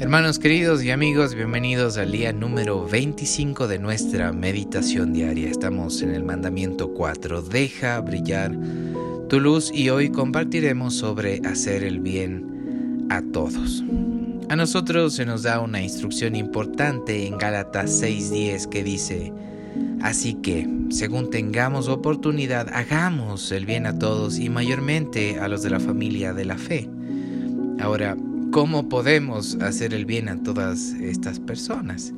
Hermanos queridos y amigos, bienvenidos al día número 25 de nuestra meditación diaria. Estamos en el mandamiento 4, deja brillar tu luz y hoy compartiremos sobre hacer el bien a todos. A nosotros se nos da una instrucción importante en Gálatas 6:10 que dice, Así que, según tengamos oportunidad, hagamos el bien a todos y mayormente a los de la familia de la fe. Ahora, ¿Cómo podemos hacer el bien a todas estas personas?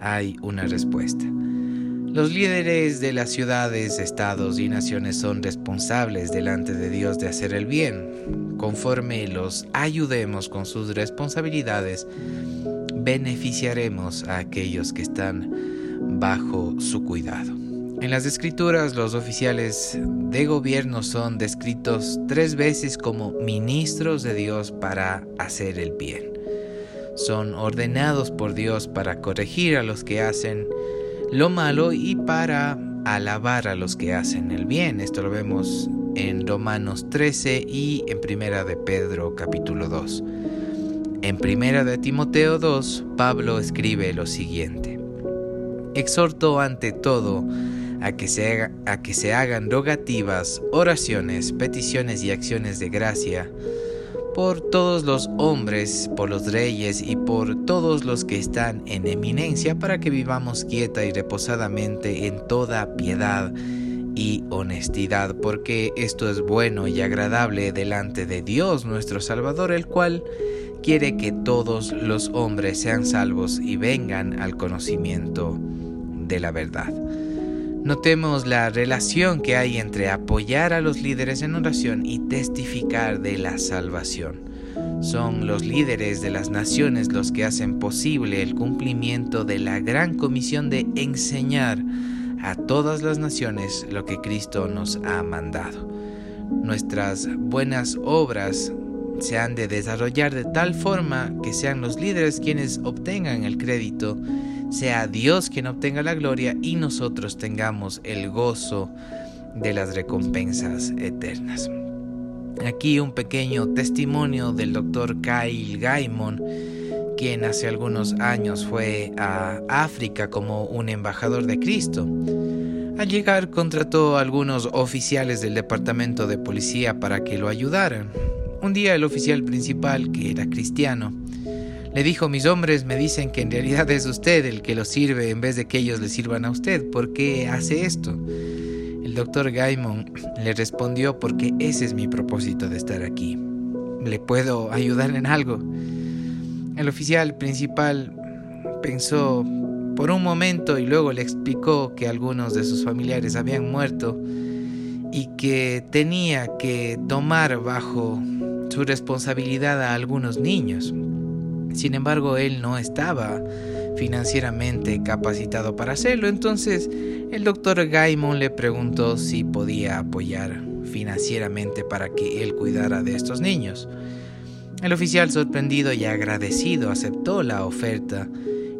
Hay una respuesta. Los líderes de las ciudades, estados y naciones son responsables delante de Dios de hacer el bien. Conforme los ayudemos con sus responsabilidades, beneficiaremos a aquellos que están bajo su cuidado. En las escrituras los oficiales de gobierno son descritos tres veces como ministros de Dios para hacer el bien. Son ordenados por Dios para corregir a los que hacen lo malo y para alabar a los que hacen el bien. Esto lo vemos en Romanos 13 y en Primera de Pedro capítulo 2. En Primera de Timoteo 2, Pablo escribe lo siguiente: Exhorto ante todo a que, se a que se hagan rogativas, oraciones, peticiones y acciones de gracia por todos los hombres, por los reyes y por todos los que están en eminencia, para que vivamos quieta y reposadamente en toda piedad y honestidad, porque esto es bueno y agradable delante de Dios nuestro Salvador, el cual quiere que todos los hombres sean salvos y vengan al conocimiento de la verdad. Notemos la relación que hay entre apoyar a los líderes en oración y testificar de la salvación. Son los líderes de las naciones los que hacen posible el cumplimiento de la gran comisión de enseñar a todas las naciones lo que Cristo nos ha mandado. Nuestras buenas obras se han de desarrollar de tal forma que sean los líderes quienes obtengan el crédito sea Dios quien obtenga la gloria y nosotros tengamos el gozo de las recompensas eternas. Aquí un pequeño testimonio del doctor Kyle Gaimon, quien hace algunos años fue a África como un embajador de Cristo. Al llegar contrató a algunos oficiales del departamento de policía para que lo ayudaran. Un día el oficial principal, que era cristiano, le dijo, mis hombres me dicen que en realidad es usted el que los sirve en vez de que ellos le sirvan a usted. ¿Por qué hace esto? El doctor Gaimon le respondió, porque ese es mi propósito de estar aquí. ¿Le puedo ayudar en algo? El oficial principal pensó por un momento y luego le explicó que algunos de sus familiares habían muerto y que tenía que tomar bajo su responsabilidad a algunos niños. Sin embargo, él no estaba financieramente capacitado para hacerlo, entonces el doctor Gaimon le preguntó si podía apoyar financieramente para que él cuidara de estos niños. El oficial sorprendido y agradecido aceptó la oferta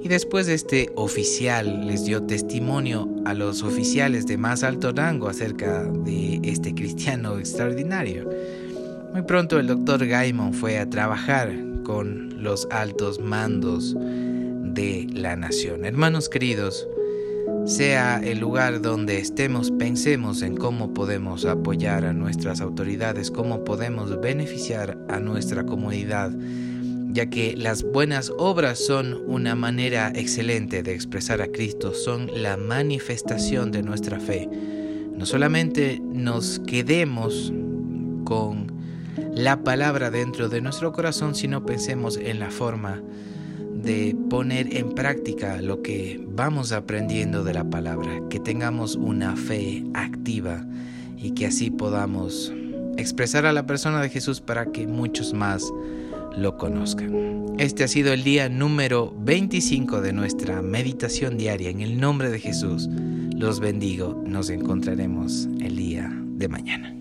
y después este oficial les dio testimonio a los oficiales de más alto rango acerca de este cristiano extraordinario. Muy pronto el doctor Gaimon fue a trabajar con los altos mandos de la nación. Hermanos queridos, sea el lugar donde estemos, pensemos en cómo podemos apoyar a nuestras autoridades, cómo podemos beneficiar a nuestra comunidad, ya que las buenas obras son una manera excelente de expresar a Cristo, son la manifestación de nuestra fe. No solamente nos quedemos con la palabra dentro de nuestro corazón, sino pensemos en la forma de poner en práctica lo que vamos aprendiendo de la palabra, que tengamos una fe activa y que así podamos expresar a la persona de Jesús para que muchos más lo conozcan. Este ha sido el día número 25 de nuestra meditación diaria. En el nombre de Jesús los bendigo. Nos encontraremos el día de mañana.